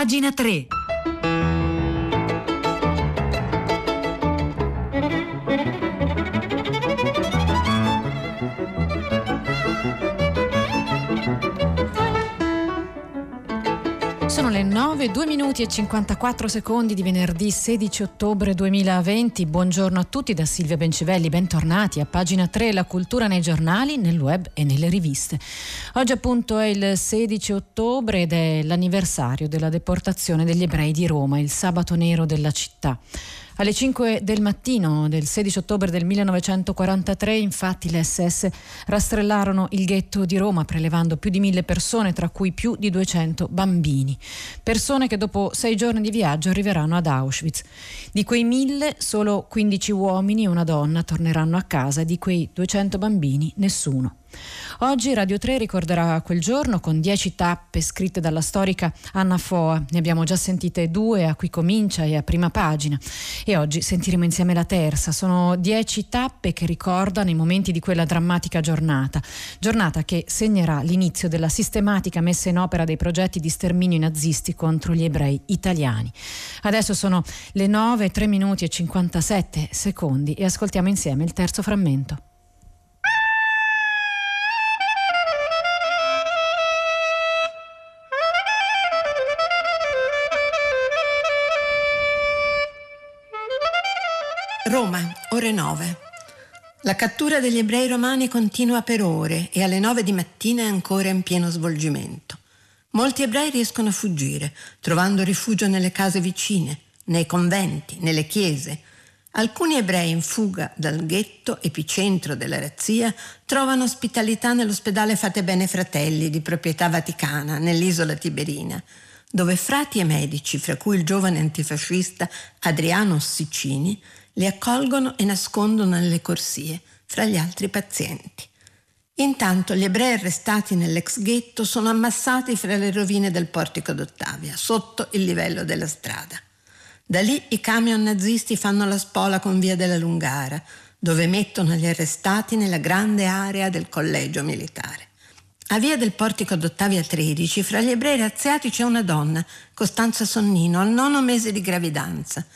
pagina 3. 9, 2 minuti e 54 secondi di venerdì 16 ottobre 2020. Buongiorno a tutti da Silvia Bencivelli, bentornati a pagina 3 La cultura nei giornali, nel web e nelle riviste. Oggi appunto è il 16 ottobre ed è l'anniversario della deportazione degli ebrei di Roma, il sabato nero della città. Alle 5 del mattino del 16 ottobre del 1943, infatti, le SS rastrellarono il ghetto di Roma, prelevando più di mille persone, tra cui più di 200 bambini. Persone che dopo sei giorni di viaggio arriveranno ad Auschwitz. Di quei mille, solo 15 uomini e una donna torneranno a casa di quei 200 bambini nessuno. Oggi Radio 3 ricorderà quel giorno con dieci tappe scritte dalla storica Anna Foa. Ne abbiamo già sentite due a Qui Comincia e a Prima Pagina e oggi sentiremo insieme la terza. Sono dieci tappe che ricordano i momenti di quella drammatica giornata. Giornata che segnerà l'inizio della sistematica messa in opera dei progetti di sterminio nazisti contro gli ebrei italiani. Adesso sono le 9, 3 minuti e 57 secondi e ascoltiamo insieme il terzo frammento. Ore 9. La cattura degli ebrei romani continua per ore e alle 9 di mattina è ancora in pieno svolgimento. Molti ebrei riescono a fuggire, trovando rifugio nelle case vicine, nei conventi, nelle chiese. Alcuni ebrei in fuga dal ghetto, epicentro della razzia, trovano ospitalità nell'ospedale Fate Bene Fratelli di proprietà vaticana, nell'isola Tiberina, dove frati e medici, fra cui il giovane antifascista Adriano Ossicini, li accolgono e nascondono nelle corsie, fra gli altri pazienti. Intanto gli ebrei arrestati nell'ex ghetto sono ammassati fra le rovine del portico d'Ottavia, sotto il livello della strada. Da lì i camion nazisti fanno la spola con via della Lungara, dove mettono gli arrestati nella grande area del collegio militare. A via del portico d'Ottavia 13, fra gli ebrei razziati c'è una donna, Costanza Sonnino, al nono mese di gravidanza,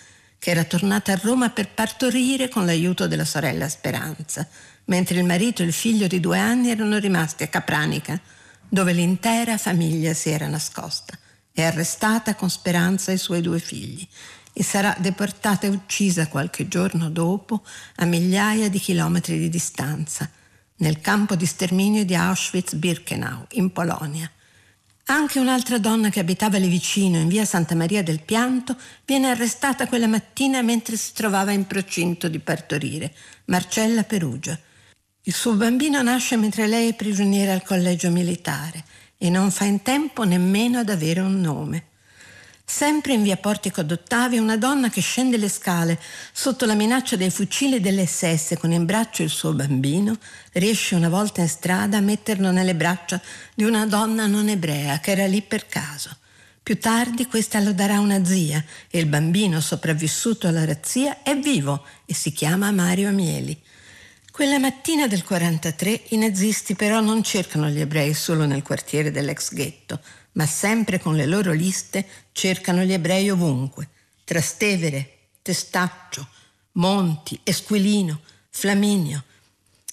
che era tornata a Roma per partorire con l'aiuto della sorella Speranza, mentre il marito e il figlio di due anni erano rimasti a Capranica, dove l'intera famiglia si era nascosta. È arrestata con Speranza e i suoi due figli e sarà deportata e uccisa qualche giorno dopo a migliaia di chilometri di distanza, nel campo di sterminio di Auschwitz-Birkenau, in Polonia. Anche un'altra donna che abitava lì vicino, in via Santa Maria del Pianto, viene arrestata quella mattina mentre si trovava in procinto di partorire, Marcella Perugia. Il suo bambino nasce mentre lei è prigioniera al collegio militare e non fa in tempo nemmeno ad avere un nome. Sempre in via Portico d'Ottavia una donna che scende le scale sotto la minaccia dei fucili delle SS con in braccio il suo bambino riesce una volta in strada a metterlo nelle braccia di una donna non ebrea che era lì per caso. Più tardi questa lo darà una zia e il bambino sopravvissuto alla razzia è vivo e si chiama Mario Mieli. Quella mattina del 43 i nazisti però non cercano gli ebrei solo nel quartiere dell'ex ghetto, ma sempre con le loro liste cercano gli ebrei ovunque. Trastevere, Testaccio, Monti, Esquilino, Flaminio.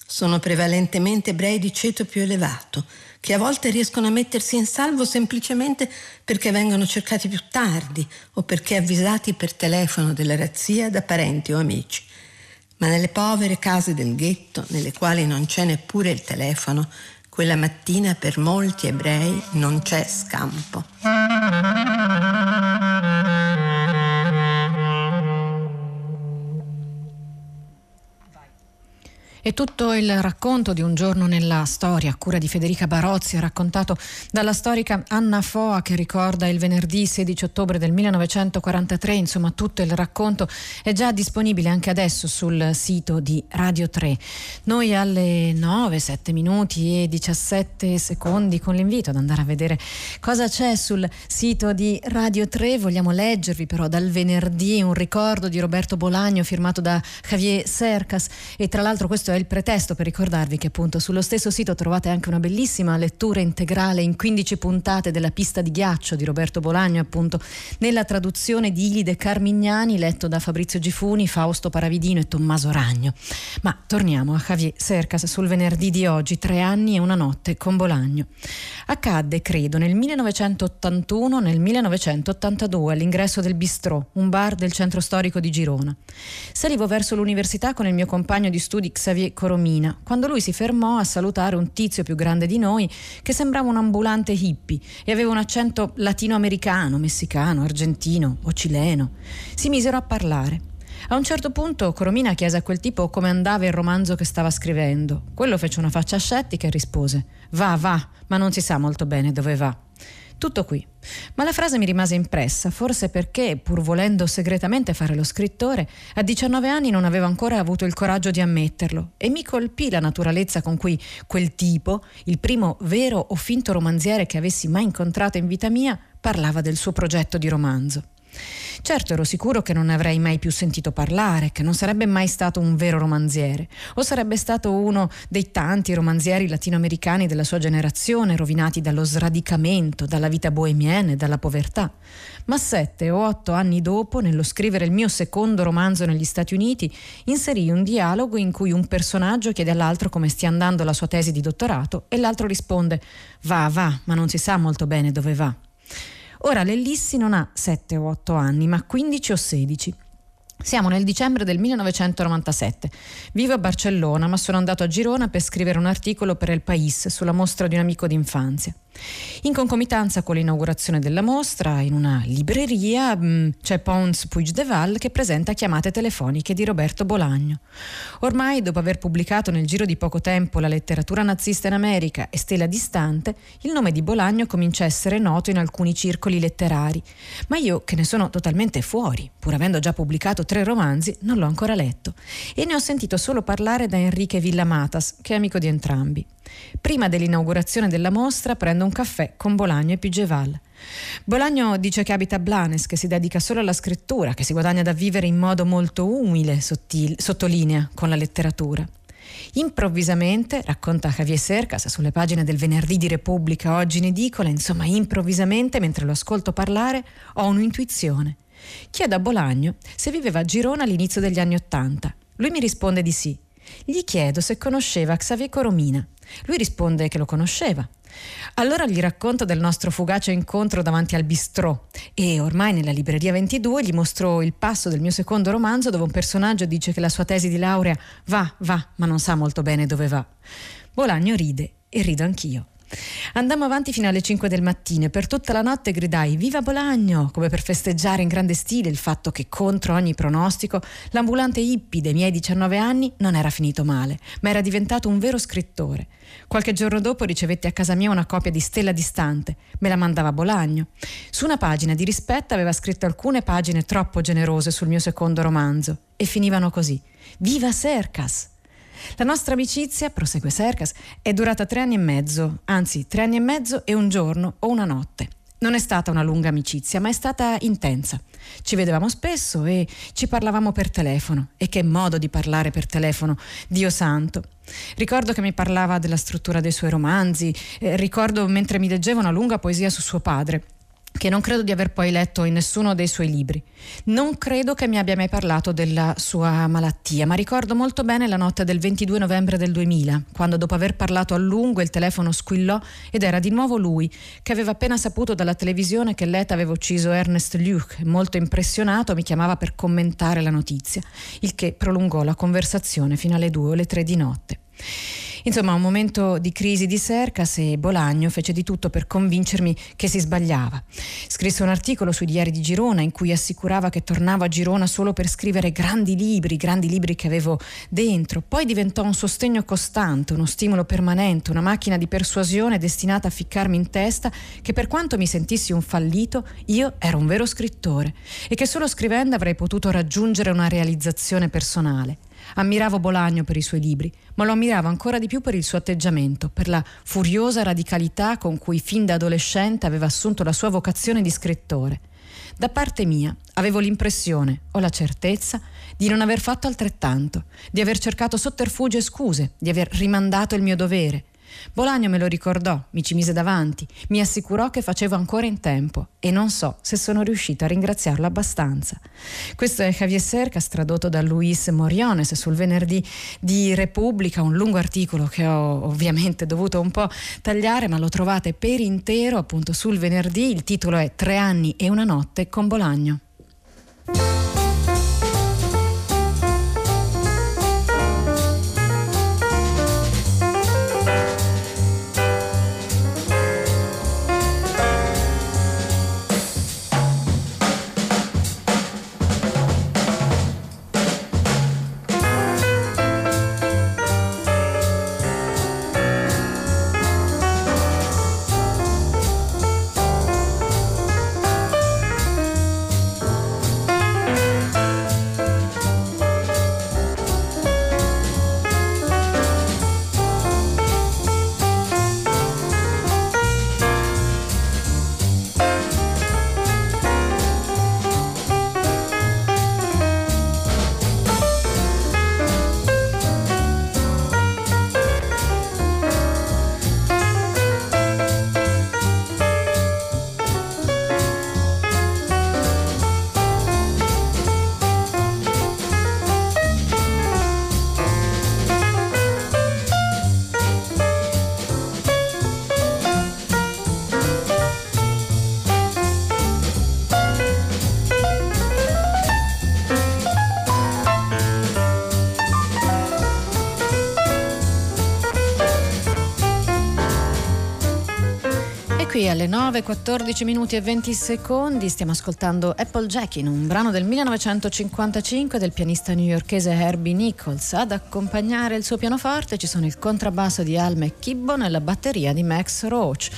Sono prevalentemente ebrei di ceto più elevato, che a volte riescono a mettersi in salvo semplicemente perché vengono cercati più tardi o perché avvisati per telefono della razzia da parenti o amici. Ma nelle povere case del ghetto, nelle quali non c'è neppure il telefono, quella mattina per molti ebrei non c'è scampo. E tutto il racconto di un giorno nella storia, a cura di Federica Barozzi, raccontato dalla storica Anna Foa che ricorda il venerdì 16 ottobre del 1943, insomma tutto il racconto è già disponibile anche adesso sul sito di Radio 3. Noi alle 9, 7 minuti e 17 secondi con l'invito ad andare a vedere cosa c'è sul sito di Radio 3, vogliamo leggervi però dal venerdì un ricordo di Roberto Bolagno firmato da Javier Cercas e tra l'altro questo è il pretesto per ricordarvi che appunto sullo stesso sito trovate anche una bellissima lettura integrale in 15 puntate della pista di ghiaccio di Roberto Bolagno, appunto nella traduzione di Ilide Carmignani, letto da Fabrizio Gifuni, Fausto Paravidino e Tommaso Ragno. Ma torniamo a Javier Cercas sul venerdì di oggi, tre anni e una notte con Bolagno. Accadde, credo, nel 1981, nel 1982 all'ingresso del Bistrò, un bar del centro storico di Girona. Salivo verso l'università con il mio compagno di studi Xavier Coromina, quando lui si fermò a salutare un tizio più grande di noi che sembrava un ambulante hippie e aveva un accento latinoamericano, messicano, argentino o cileno. Si misero a parlare. A un certo punto Coromina chiese a quel tipo come andava il romanzo che stava scrivendo. Quello fece una faccia scettica e rispose: Va, va, ma non si sa molto bene dove va. Tutto qui. Ma la frase mi rimase impressa, forse perché, pur volendo segretamente fare lo scrittore, a 19 anni non avevo ancora avuto il coraggio di ammetterlo e mi colpì la naturalezza con cui quel tipo, il primo vero o finto romanziere che avessi mai incontrato in vita mia, parlava del suo progetto di romanzo. Certo ero sicuro che non ne avrei mai più sentito parlare, che non sarebbe mai stato un vero romanziere, o sarebbe stato uno dei tanti romanzieri latinoamericani della sua generazione, rovinati dallo sradicamento, dalla vita bohemienne, dalla povertà. Ma sette o otto anni dopo, nello scrivere il mio secondo romanzo negli Stati Uniti, inserì un dialogo in cui un personaggio chiede all'altro come stia andando la sua tesi di dottorato e l'altro risponde va, va, ma non si sa molto bene dove va. Ora l'Ellissi non ha 7 o 8 anni, ma 15 o 16. Siamo nel dicembre del 1997. Vivo a Barcellona, ma sono andato a Girona per scrivere un articolo per El País sulla mostra di un amico d'infanzia. In concomitanza con l'inaugurazione della mostra, in una libreria mm, c'è Pons Puigdeval che presenta chiamate telefoniche di Roberto Bolagno. Ormai, dopo aver pubblicato nel giro di poco tempo la letteratura nazista in America e Stella distante, il nome di Bolagno comincia a essere noto in alcuni circoli letterari. Ma io, che ne sono totalmente fuori, pur avendo già pubblicato tre romanzi, non l'ho ancora letto e ne ho sentito solo parlare da Enrique Villamatas, che è amico di entrambi. Prima dell'inaugurazione della mostra prendo un caffè con Bolagno e Pigeval. Bolagno dice che abita a Blanes, che si dedica solo alla scrittura, che si guadagna da vivere in modo molto umile, sottil- sottolinea, con la letteratura. Improvvisamente, racconta Javier Cercas sulle pagine del venerdì di Repubblica, oggi in edicola, insomma, improvvisamente, mentre lo ascolto parlare, ho un'intuizione. Chiedo a Bolagno se viveva a Girona all'inizio degli anni Ottanta. Lui mi risponde di sì. Gli chiedo se conosceva Xavier Coromina. Lui risponde che lo conosceva. Allora gli racconto del nostro fugace incontro davanti al bistrò e ormai nella libreria 22 gli mostro il passo del mio secondo romanzo dove un personaggio dice che la sua tesi di laurea va, va, ma non sa molto bene dove va. Bolagno ride e rido anch'io. Andammo avanti fino alle 5 del mattino e per tutta la notte gridai Viva Bolagno! come per festeggiare in grande stile il fatto che contro ogni pronostico l'ambulante hippie dei miei 19 anni non era finito male, ma era diventato un vero scrittore. Qualche giorno dopo ricevetti a casa mia una copia di Stella Distante, me la mandava Bolagno. Su una pagina di rispetto aveva scritto alcune pagine troppo generose sul mio secondo romanzo e finivano così. Viva Sercas! La nostra amicizia, prosegue Sercas, è durata tre anni e mezzo, anzi tre anni e mezzo e un giorno o una notte. Non è stata una lunga amicizia, ma è stata intensa. Ci vedevamo spesso e ci parlavamo per telefono. E che modo di parlare per telefono, Dio santo. Ricordo che mi parlava della struttura dei suoi romanzi, eh, ricordo mentre mi leggeva una lunga poesia su suo padre che non credo di aver poi letto in nessuno dei suoi libri. Non credo che mi abbia mai parlato della sua malattia, ma ricordo molto bene la notte del 22 novembre del 2000, quando dopo aver parlato a lungo il telefono squillò ed era di nuovo lui, che aveva appena saputo dalla televisione che l'ETA aveva ucciso Ernest Luc e molto impressionato mi chiamava per commentare la notizia, il che prolungò la conversazione fino alle 2 o le 3 di notte. Insomma, un momento di crisi di Sercas e Bolagno fece di tutto per convincermi che si sbagliava. Scrisse un articolo sui diari di Girona in cui assicurava che tornavo a Girona solo per scrivere grandi libri, grandi libri che avevo dentro. Poi diventò un sostegno costante, uno stimolo permanente, una macchina di persuasione destinata a ficcarmi in testa che per quanto mi sentissi un fallito, io ero un vero scrittore e che solo scrivendo avrei potuto raggiungere una realizzazione personale. Ammiravo Bolagno per i suoi libri, ma lo ammiravo ancora di più per il suo atteggiamento, per la furiosa radicalità con cui fin da adolescente aveva assunto la sua vocazione di scrittore. Da parte mia avevo l'impressione, o la certezza, di non aver fatto altrettanto, di aver cercato sotterfugi e scuse, di aver rimandato il mio dovere, Bolagno me lo ricordò, mi ci mise davanti, mi assicurò che facevo ancora in tempo e non so se sono riuscita a ringraziarlo abbastanza. Questo è Javier Cercas tradotto da Luis Moriones sul venerdì di Repubblica, un lungo articolo che ho ovviamente dovuto un po' tagliare, ma lo trovate per intero appunto sul venerdì. Il titolo è Tre anni e una notte con Bolagno. 9, 14 minuti e 20 secondi stiamo ascoltando Apple Jackin, un brano del 1955 del pianista newyorkese Herbie Nichols. Ad accompagnare il suo pianoforte ci sono il contrabbasso di Al McKibbon e la batteria di Max Roach.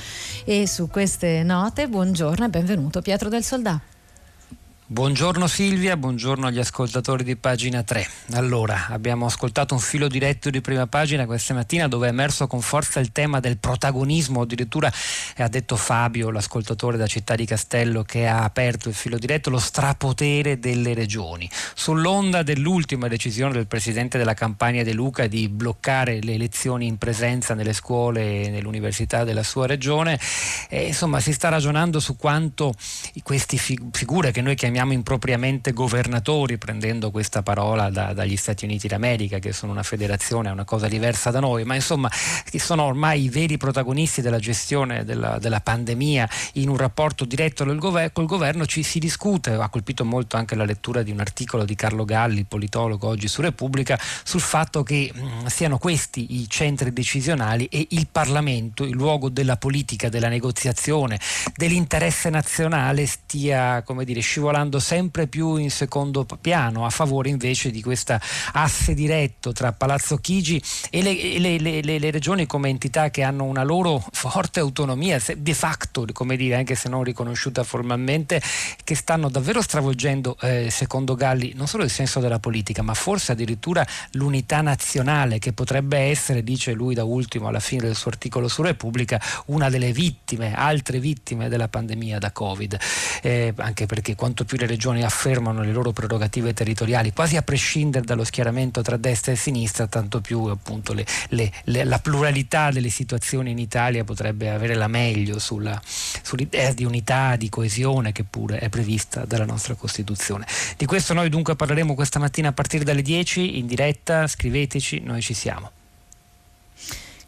E su queste note, buongiorno e benvenuto Pietro del Soldato. Buongiorno Silvia, buongiorno agli ascoltatori di pagina 3. Allora, abbiamo ascoltato un filo diretto di prima pagina questa mattina dove è emerso con forza il tema del protagonismo, addirittura ha detto Fabio, l'ascoltatore da Città di Castello che ha aperto il filo diretto, lo strapotere delle regioni. Sull'onda dell'ultima decisione del Presidente della Campania De Luca di bloccare le lezioni in presenza nelle scuole e nell'università della sua regione, eh, insomma si sta ragionando su quanto queste figure che noi chiamiamo chiamiamo impropriamente governatori, prendendo questa parola da, dagli Stati Uniti d'America, che sono una federazione, è una cosa diversa da noi, ma insomma che sono ormai i veri protagonisti della gestione della, della pandemia in un rapporto diretto col governo, col governo ci si discute, ha colpito molto anche la lettura di un articolo di Carlo Galli, politologo oggi su Repubblica, sul fatto che mh, siano questi i centri decisionali e il Parlamento, il luogo della politica, della negoziazione, dell'interesse nazionale stia come dire, scivolando passando sempre più in secondo piano a favore invece di questa asse diretto tra Palazzo Chigi e le, le, le, le regioni come entità che hanno una loro forte autonomia de facto, come dire, anche se non riconosciuta formalmente, che stanno davvero stravolgendo, eh, secondo Galli, non solo il senso della politica, ma forse addirittura l'unità nazionale che potrebbe essere, dice lui da ultimo alla fine del suo articolo su Repubblica, una delle vittime, altre vittime della pandemia da Covid, eh, anche perché quanto più più le regioni affermano le loro prerogative territoriali, quasi a prescindere dallo schieramento tra destra e sinistra, tanto più appunto le, le, le, la pluralità delle situazioni in Italia potrebbe avere la meglio sulla, sull'idea di unità, di coesione che pure è prevista dalla nostra Costituzione. Di questo noi dunque parleremo questa mattina a partire dalle 10 in diretta, scriveteci, noi ci siamo.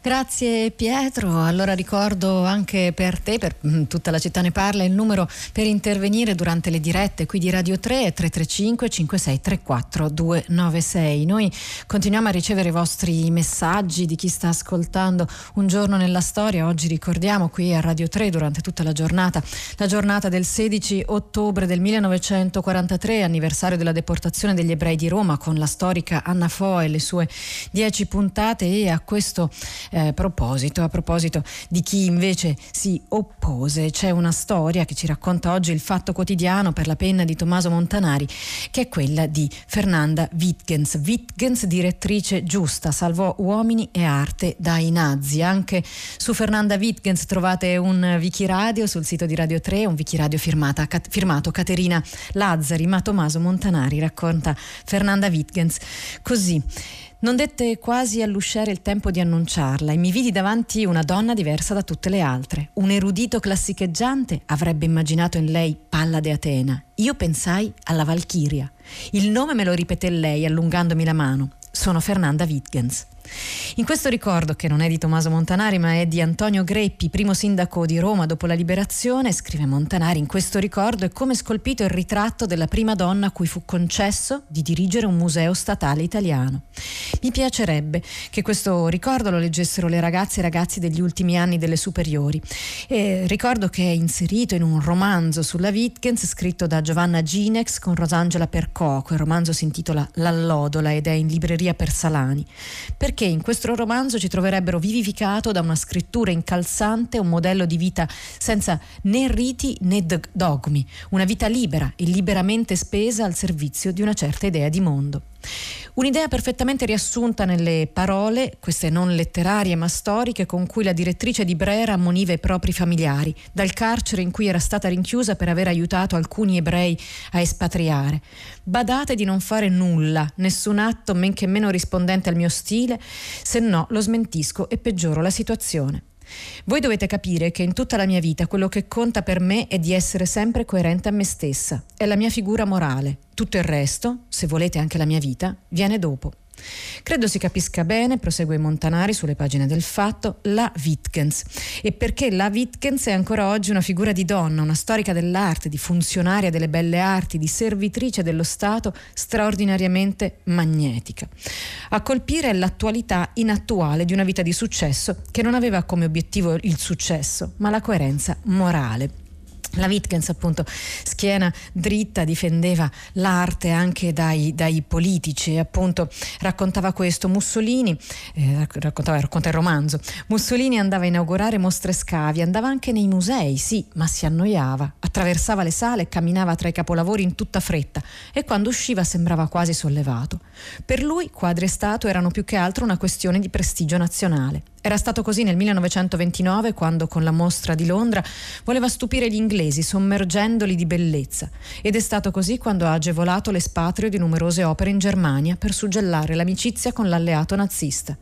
Grazie Pietro, allora ricordo anche per te, per mm, tutta la città ne parla, il numero per intervenire durante le dirette qui di Radio 3 è 335 5634 296. Noi continuiamo a ricevere i vostri messaggi di chi sta ascoltando un giorno nella storia, oggi ricordiamo qui a Radio 3 durante tutta la giornata, la giornata del 16 ottobre del 1943, anniversario della deportazione degli ebrei di Roma con la storica Anna Fo e le sue dieci puntate. E a questo Eh, proposito, a proposito di chi invece si oppose, c'è una storia che ci racconta oggi il Fatto Quotidiano per la penna di Tommaso Montanari, che è quella di Fernanda Wittgens. Wittgens, direttrice giusta, salvò uomini e arte dai nazi. Anche su Fernanda Wittgens trovate un Wikiradio sul sito di Radio 3, un Wikiradio firmata, firmato Caterina Lazzari, ma Tommaso Montanari racconta Fernanda Wittgens così. Non dette quasi all'usciere il tempo di annunciarla e mi vidi davanti una donna diversa da tutte le altre. Un erudito classicheggiante avrebbe immaginato in lei Pallade Atena. Io pensai alla Valchiria. Il nome me lo ripeté lei allungandomi la mano. Sono Fernanda Wittgens. In questo ricordo, che non è di Tommaso Montanari ma è di Antonio Greppi, primo sindaco di Roma dopo la liberazione, scrive Montanari, in questo ricordo è come scolpito il ritratto della prima donna a cui fu concesso di dirigere un museo statale italiano. Mi piacerebbe che questo ricordo lo leggessero le ragazze e i ragazzi degli ultimi anni delle superiori. E ricordo che è inserito in un romanzo sulla Wittgens scritto da Giovanna Ginex con Rosangela Percoco. Il romanzo si intitola L'allodola ed è in libreria per Salani. Perché perché in questo romanzo ci troverebbero vivificato da una scrittura incalzante un modello di vita senza né riti né dogmi, una vita libera e liberamente spesa al servizio di una certa idea di mondo. Un'idea perfettamente riassunta nelle parole, queste non letterarie ma storiche, con cui la direttrice di Brera ammoniva i propri familiari, dal carcere in cui era stata rinchiusa per aver aiutato alcuni ebrei a espatriare. Badate di non fare nulla, nessun atto men che meno rispondente al mio stile, se no lo smentisco e peggioro la situazione. Voi dovete capire che in tutta la mia vita quello che conta per me è di essere sempre coerente a me stessa, è la mia figura morale. Tutto il resto, se volete anche la mia vita, viene dopo. Credo si capisca bene, prosegue Montanari sulle pagine del fatto, la Wittgens. E perché la Wittgens è ancora oggi una figura di donna, una storica dell'arte, di funzionaria delle belle arti, di servitrice dello Stato straordinariamente magnetica. A colpire è l'attualità inattuale di una vita di successo che non aveva come obiettivo il successo, ma la coerenza morale. La Wittgens appunto schiena dritta difendeva l'arte anche dai, dai politici e appunto raccontava questo. Mussolini eh, raccontava, racconta il romanzo. Mussolini andava a inaugurare mostre scavi andava anche nei musei sì ma si annoiava. Attraversava le sale e camminava tra i capolavori in tutta fretta e quando usciva sembrava quasi sollevato. Per lui quadri e statue erano più che altro una questione di prestigio nazionale era stato così nel 1929 quando con la mostra di Londra voleva stupire gli inglesi sommergendoli di bellezza ed è stato così quando ha agevolato l'espatrio di numerose opere in Germania per suggellare l'amicizia con l'alleato nazista.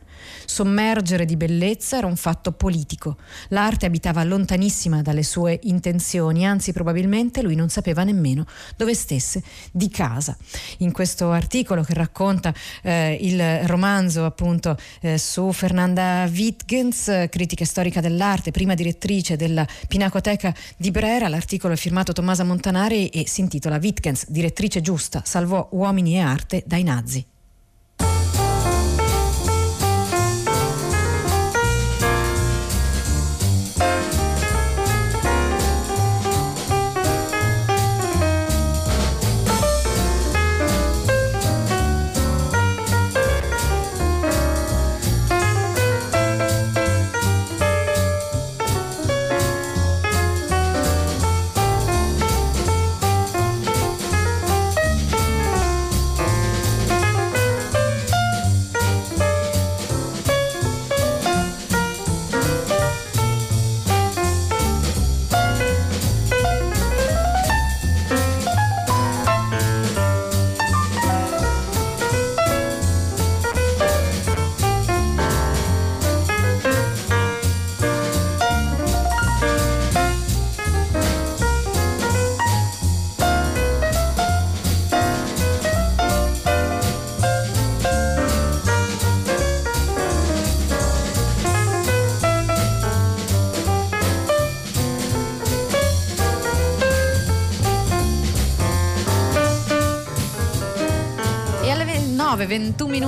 Sommergere di bellezza era un fatto politico. L'arte abitava lontanissima dalle sue intenzioni, anzi probabilmente lui non sapeva nemmeno dove stesse di casa. In questo articolo che racconta eh, il romanzo appunto eh, su Fernanda Wittgens, critica storica dell'arte, prima direttrice della Pinacoteca di Brera, l'articolo è firmato Tommaso Montanari e si intitola Wittgens, direttrice giusta, salvò uomini e arte dai nazi.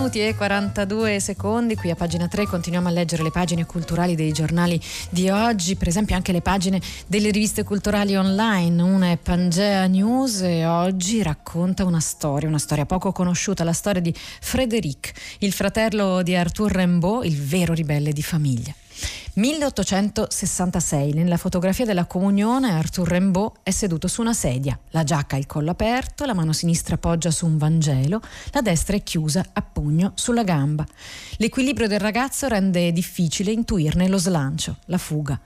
Minuti e 42 secondi. Qui a pagina 3 continuiamo a leggere le pagine culturali dei giornali di oggi, per esempio anche le pagine delle riviste culturali online. Una è Pangea News e oggi racconta una storia, una storia poco conosciuta, la storia di Frédéric, il fratello di Arthur Rimbaud, il vero ribelle di famiglia. 1866, nella fotografia della comunione, Arthur Rimbaud è seduto su una sedia, la giacca ha il collo aperto, la mano sinistra poggia su un Vangelo, la destra è chiusa a pugno sulla gamba. L'equilibrio del ragazzo rende difficile intuirne lo slancio, la fuga.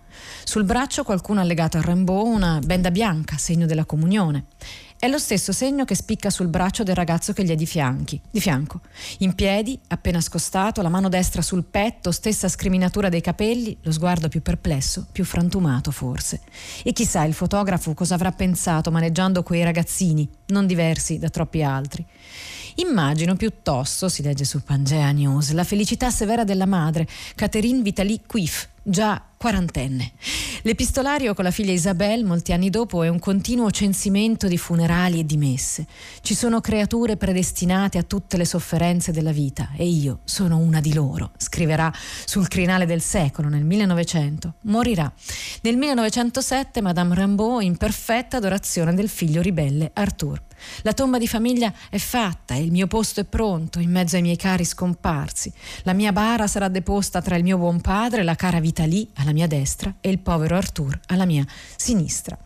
Sul braccio qualcuno ha legato a Rimbaud una benda bianca, segno della comunione. È lo stesso segno che spicca sul braccio del ragazzo che gli è di, fianchi, di fianco. In piedi, appena scostato, la mano destra sul petto, stessa scriminatura dei capelli, lo sguardo più perplesso, più frantumato forse. E chissà il fotografo cosa avrà pensato maneggiando quei ragazzini, non diversi da troppi altri. Immagino piuttosto, si legge su Pangea News, la felicità severa della madre, Catherine Vitali Quif, già quarantenne. L'epistolario con la figlia Isabel, molti anni dopo, è un continuo censimento di funerali e di messe. Ci sono creature predestinate a tutte le sofferenze della vita e io sono una di loro, scriverà sul crinale del secolo nel 1900. Morirà. Nel 1907 Madame Rimbaud in perfetta adorazione del figlio ribelle Arthur. La tomba di famiglia è fatta e il mio posto è pronto in mezzo ai miei cari scomparsi. La mia bara sarà deposta tra il mio buon padre, la cara Vitali alla mia destra e il povero Arthur alla mia sinistra.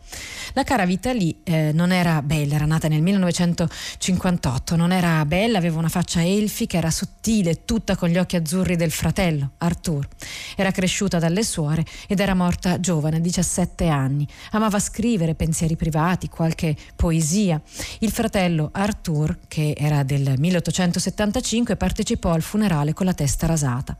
La cara Vitali eh, non era bella, era nata nel 1958, non era bella, aveva una faccia elfica, era sottile, tutta con gli occhi azzurri del fratello, Arthur. Era cresciuta dalle suore ed era morta giovane, a 17 anni. Amava scrivere pensieri privati, qualche poesia. Il fratello Arthur, che era del 1875, partecipò al funerale con la testa rasata.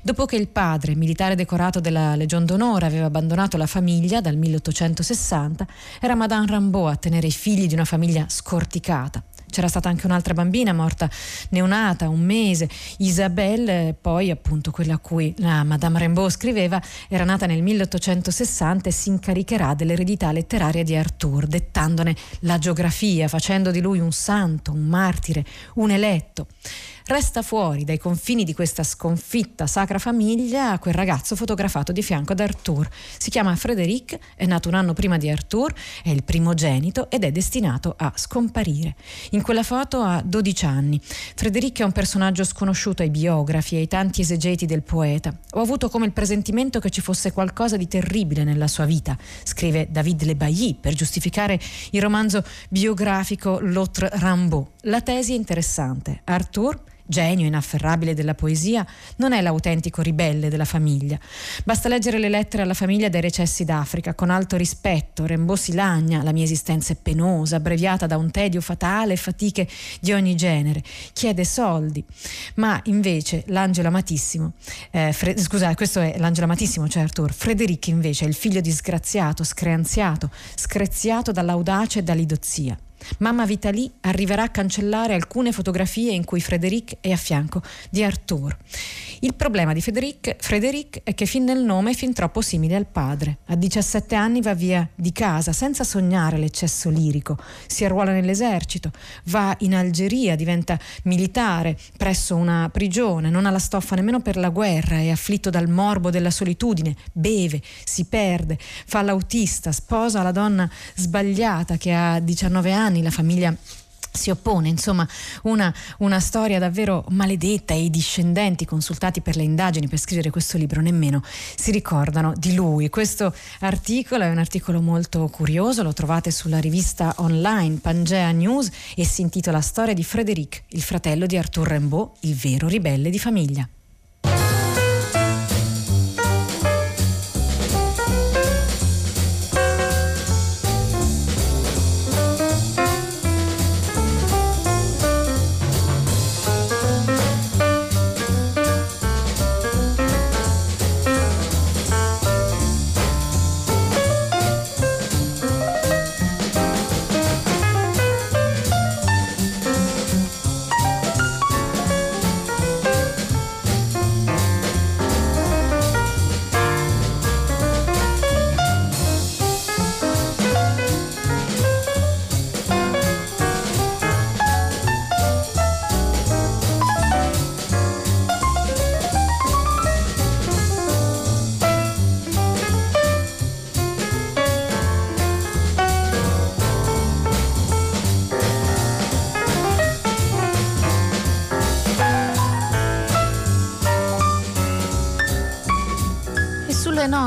Dopo che il padre, militare decorato della Legion d'Onore, aveva abbandonato la famiglia dal 1860, era Madame Rimbaud a tenere i figli di una famiglia scorticata. C'era stata anche un'altra bambina morta neonata, un mese. Isabelle, poi appunto quella a cui la Madame Rimbaud scriveva, era nata nel 1860 e si incaricherà dell'eredità letteraria di Arthur, dettandone la geografia, facendo di lui un santo, un martire, un eletto. Resta fuori dai confini di questa sconfitta sacra famiglia quel ragazzo fotografato di fianco ad Arthur. Si chiama Frédéric, è nato un anno prima di Arthur, è il primogenito ed è destinato a scomparire. In quella foto ha 12 anni. Frédéric è un personaggio sconosciuto ai biografi e ai tanti esegeti del poeta. Ho avuto come il presentimento che ci fosse qualcosa di terribile nella sua vita, scrive David Le Bailly per giustificare il romanzo biografico L'autre Rimbaud. La tesi è interessante. Arthur genio inafferrabile della poesia, non è l'autentico ribelle della famiglia. Basta leggere le lettere alla famiglia dai recessi d'Africa con alto rispetto. Rimbaud si lagna, la mia esistenza è penosa, abbreviata da un tedio fatale e fatiche di ogni genere. Chiede soldi. Ma invece l'angelo amatissimo, eh, Fre- scusa, questo è l'angelo amatissimo, cioè Arthur. Frederic invece è il figlio disgraziato, screanziato, screziato dall'audace e dall'idozia. Mamma Vitali arriverà a cancellare alcune fotografie in cui Frédéric è a fianco di Arthur. Il problema di Frédéric, Frédéric è che fin nel nome è fin troppo simile al padre. A 17 anni va via di casa senza sognare l'eccesso lirico, si arruola nell'esercito, va in Algeria, diventa militare presso una prigione, non ha la stoffa nemmeno per la guerra, è afflitto dal morbo della solitudine, beve, si perde, fa l'autista, sposa la donna sbagliata che ha 19 anni anni la famiglia si oppone, insomma una, una, storia davvero maledetta e i discendenti consultati per le indagini per scrivere questo libro nemmeno si ricordano di lui. Questo articolo è un articolo molto curioso, lo trovate sulla rivista online Pangea News e si intitola Storia di Frédéric, il fratello di Arthur Rimbaud, il vero ribelle di famiglia.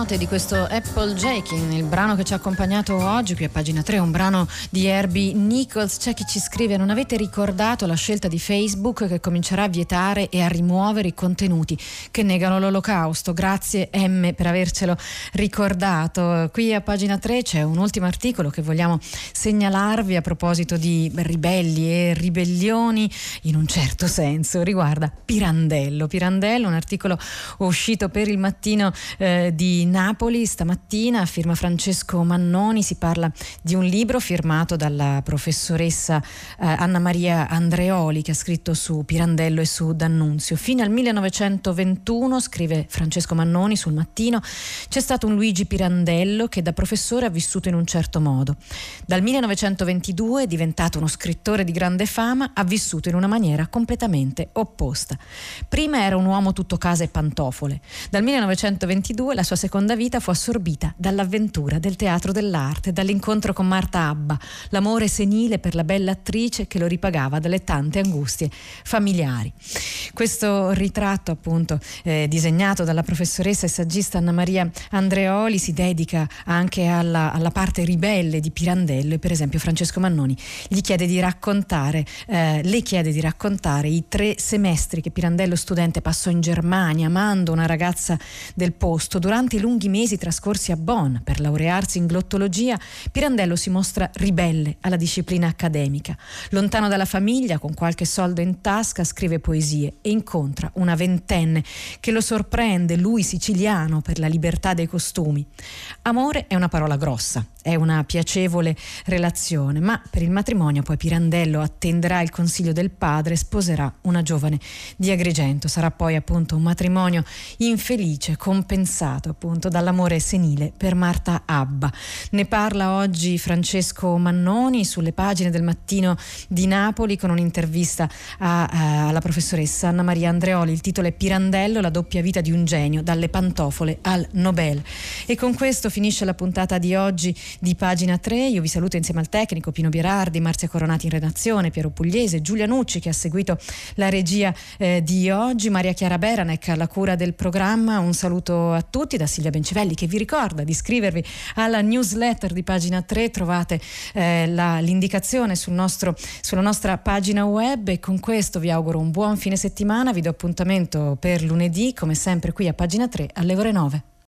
Note di questo Applejaking, il brano che ci ha accompagnato oggi qui a pagina 3, un brano di Herbie Nichols. C'è chi ci scrive: Non avete ricordato la scelta di Facebook che comincerà a vietare e a rimuovere i contenuti che negano l'olocausto? Grazie M per avercelo ricordato. Qui a pagina 3 c'è un ultimo articolo che vogliamo segnalarvi a proposito di ribelli e ribellioni in un certo senso. Riguarda Pirandello. Pirandello, un articolo uscito per il mattino eh, di Napoli stamattina, firma Francesco Mannoni, si parla di un libro firmato dalla professoressa eh, Anna Maria Andreoli che ha scritto su Pirandello e su D'Annunzio. Fino al 1921, scrive Francesco Mannoni sul mattino, c'è stato un Luigi Pirandello che da professore ha vissuto in un certo modo. Dal 1922, diventato uno scrittore di grande fama, ha vissuto in una maniera completamente opposta. Prima era un uomo tutto casa e pantofole. Dal 1922 la sua seconda vita fu assorbita dall'avventura del teatro dell'arte, dall'incontro con Marta Abba, l'amore senile per la bella attrice che lo ripagava dalle tante angustie familiari. Questo ritratto appunto eh, disegnato dalla professoressa e saggista Anna Maria Andreoli si dedica anche alla, alla, parte ribelle di Pirandello e per esempio Francesco Mannoni gli chiede di raccontare, eh, le chiede di raccontare i tre semestri che Pirandello studente passò in Germania amando una ragazza del posto. Durante i lunghi mesi trascorsi a Bonn per laurearsi in glottologia, Pirandello si mostra ribelle alla disciplina accademica. Lontano dalla famiglia, con qualche soldo in tasca, scrive poesie e incontra una ventenne che lo sorprende, lui siciliano, per la libertà dei costumi. Amore è una parola grossa, è una piacevole relazione, ma per il matrimonio poi Pirandello attenderà il consiglio del padre e sposerà una giovane di Agrigento. Sarà poi appunto un matrimonio infelice, compensato appunto dall'amore senile per Marta Abba. Ne parla oggi Francesco Mannoni sulle pagine del mattino di Napoli con un'intervista a, a, alla professoressa Anna Maria Andreoli. Il titolo è Pirandello, la doppia vita di un genio, dalle pantofole al Nobel. E con questo finisce la puntata di oggi di pagina 3. Io vi saluto insieme al tecnico Pino Bierardi, Marzia Coronati in redazione, Piero Pugliese, Giulia Nucci che ha seguito la regia eh, di oggi, Maria Chiara Beranec alla cura del programma. Un saluto a tutti da Silvia Bencivelli che vi ricorda di iscrivervi alla newsletter di pagina 3. Trovate eh, la, l'indicazione sul nostro, sulla nostra pagina web e con questo vi auguro un buon fine settimana. Vi do appuntamento per lunedì, come sempre qui a pagina 3 alle ore 9.